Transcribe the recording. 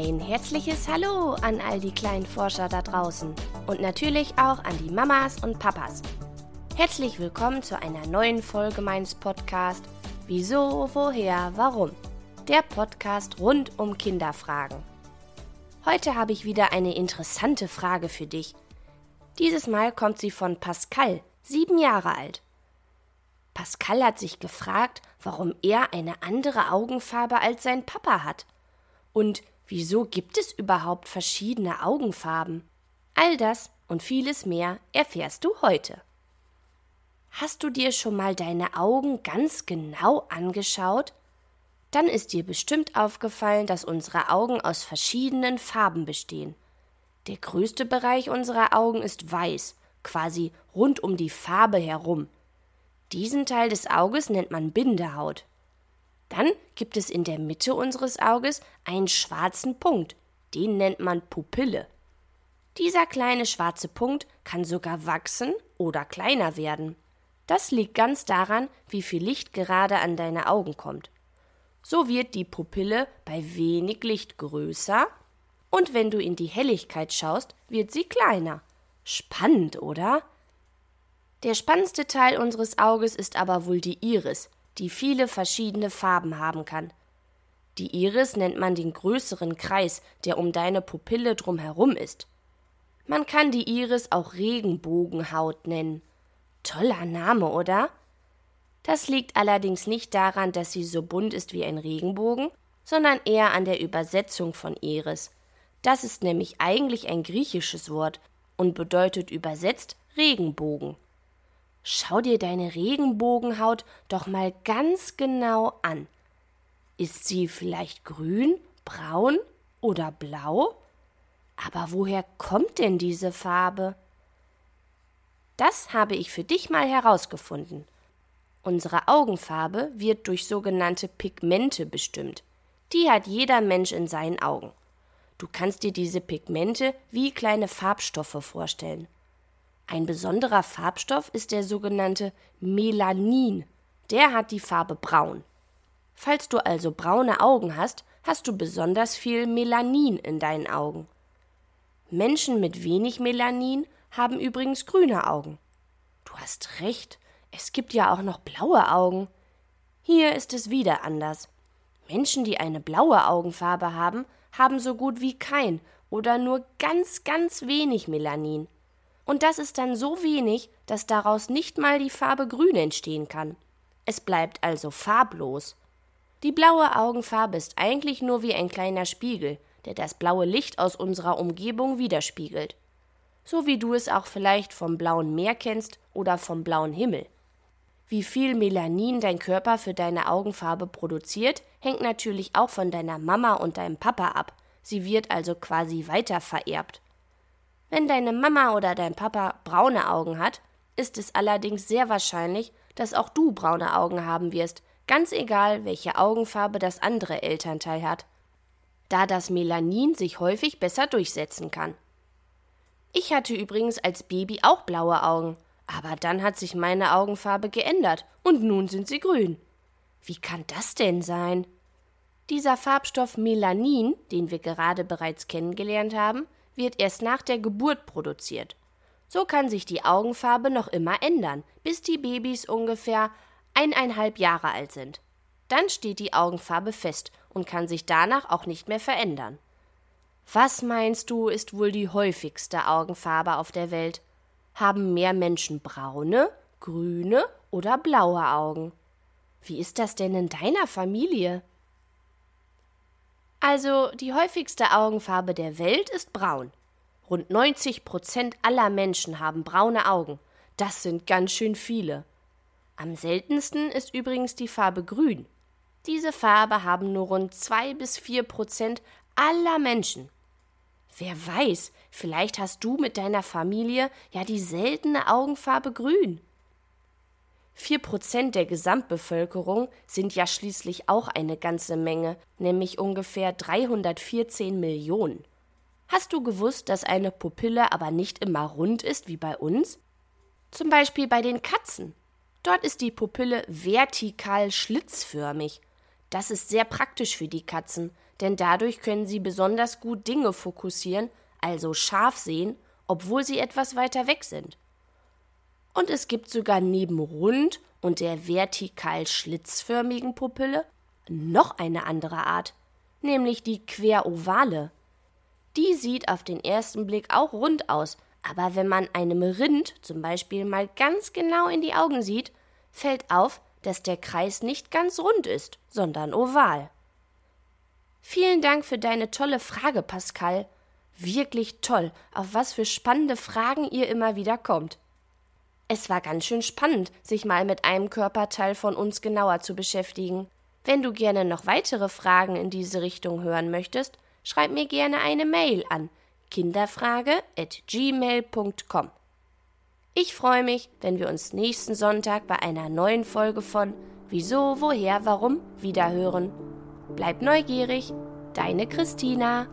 Ein herzliches Hallo an all die kleinen Forscher da draußen und natürlich auch an die Mamas und Papas. Herzlich willkommen zu einer neuen Folge meines Podcasts Wieso, woher, warum? Der Podcast rund um Kinderfragen. Heute habe ich wieder eine interessante Frage für dich. Dieses Mal kommt sie von Pascal, sieben Jahre alt. Pascal hat sich gefragt, warum er eine andere Augenfarbe als sein Papa hat. Und wieso gibt es überhaupt verschiedene Augenfarben? All das und vieles mehr erfährst du heute. Hast du dir schon mal deine Augen ganz genau angeschaut? Dann ist dir bestimmt aufgefallen, dass unsere Augen aus verschiedenen Farben bestehen. Der größte Bereich unserer Augen ist weiß, quasi rund um die Farbe herum. Diesen Teil des Auges nennt man Bindehaut. Dann gibt es in der Mitte unseres Auges einen schwarzen Punkt, den nennt man Pupille. Dieser kleine schwarze Punkt kann sogar wachsen oder kleiner werden. Das liegt ganz daran, wie viel Licht gerade an deine Augen kommt. So wird die Pupille bei wenig Licht größer und wenn du in die Helligkeit schaust, wird sie kleiner. Spannend, oder? Der spannendste Teil unseres Auges ist aber wohl die Iris, die viele verschiedene Farben haben kann. Die Iris nennt man den größeren Kreis, der um deine Pupille drumherum ist. Man kann die Iris auch Regenbogenhaut nennen. Toller Name, oder? Das liegt allerdings nicht daran, dass sie so bunt ist wie ein Regenbogen, sondern eher an der Übersetzung von Iris. Das ist nämlich eigentlich ein griechisches Wort und bedeutet übersetzt Regenbogen. Schau dir deine Regenbogenhaut doch mal ganz genau an. Ist sie vielleicht grün, braun oder blau? Aber woher kommt denn diese Farbe? Das habe ich für dich mal herausgefunden. Unsere Augenfarbe wird durch sogenannte Pigmente bestimmt. Die hat jeder Mensch in seinen Augen. Du kannst dir diese Pigmente wie kleine Farbstoffe vorstellen. Ein besonderer Farbstoff ist der sogenannte Melanin. Der hat die Farbe braun. Falls du also braune Augen hast, hast du besonders viel Melanin in deinen Augen. Menschen mit wenig Melanin haben übrigens grüne Augen. Du hast recht, es gibt ja auch noch blaue Augen. Hier ist es wieder anders. Menschen, die eine blaue Augenfarbe haben, haben so gut wie kein oder nur ganz, ganz wenig Melanin und das ist dann so wenig, dass daraus nicht mal die Farbe grün entstehen kann. Es bleibt also farblos. Die blaue Augenfarbe ist eigentlich nur wie ein kleiner Spiegel, der das blaue Licht aus unserer Umgebung widerspiegelt. So wie du es auch vielleicht vom blauen Meer kennst oder vom blauen Himmel. Wie viel Melanin dein Körper für deine Augenfarbe produziert, hängt natürlich auch von deiner Mama und deinem Papa ab. Sie wird also quasi weiter vererbt. Wenn deine Mama oder dein Papa braune Augen hat, ist es allerdings sehr wahrscheinlich, dass auch du braune Augen haben wirst, ganz egal, welche Augenfarbe das andere Elternteil hat, da das Melanin sich häufig besser durchsetzen kann. Ich hatte übrigens als Baby auch blaue Augen, aber dann hat sich meine Augenfarbe geändert und nun sind sie grün. Wie kann das denn sein? Dieser Farbstoff Melanin, den wir gerade bereits kennengelernt haben, wird erst nach der Geburt produziert. So kann sich die Augenfarbe noch immer ändern, bis die Babys ungefähr eineinhalb Jahre alt sind. Dann steht die Augenfarbe fest und kann sich danach auch nicht mehr verändern. Was meinst du, ist wohl die häufigste Augenfarbe auf der Welt? Haben mehr Menschen braune, grüne oder blaue Augen? Wie ist das denn in deiner Familie? Also die häufigste Augenfarbe der Welt ist braun. Rund 90 Prozent aller Menschen haben braune Augen. Das sind ganz schön viele. Am seltensten ist übrigens die Farbe grün. Diese Farbe haben nur rund 2 bis 4 Prozent aller Menschen. Wer weiß, vielleicht hast du mit deiner Familie ja die seltene Augenfarbe grün. Vier Prozent der Gesamtbevölkerung sind ja schließlich auch eine ganze Menge, nämlich ungefähr 314 Millionen. Hast du gewusst, dass eine Pupille aber nicht immer rund ist wie bei uns? Zum Beispiel bei den Katzen. Dort ist die Pupille vertikal schlitzförmig. Das ist sehr praktisch für die Katzen, denn dadurch können sie besonders gut Dinge fokussieren, also scharf sehen, obwohl sie etwas weiter weg sind. Und es gibt sogar neben rund und der vertikal schlitzförmigen Pupille noch eine andere Art, nämlich die querovale. Die sieht auf den ersten Blick auch rund aus, aber wenn man einem Rind zum Beispiel mal ganz genau in die Augen sieht, fällt auf, dass der Kreis nicht ganz rund ist, sondern oval. Vielen Dank für deine tolle Frage, Pascal. Wirklich toll, auf was für spannende Fragen ihr immer wieder kommt. Es war ganz schön spannend, sich mal mit einem Körperteil von uns genauer zu beschäftigen. Wenn du gerne noch weitere Fragen in diese Richtung hören möchtest, schreib mir gerne eine Mail an kinderfrage@gmail.com. Ich freue mich, wenn wir uns nächsten Sonntag bei einer neuen Folge von Wieso, woher, warum wiederhören. Bleib neugierig, deine Christina.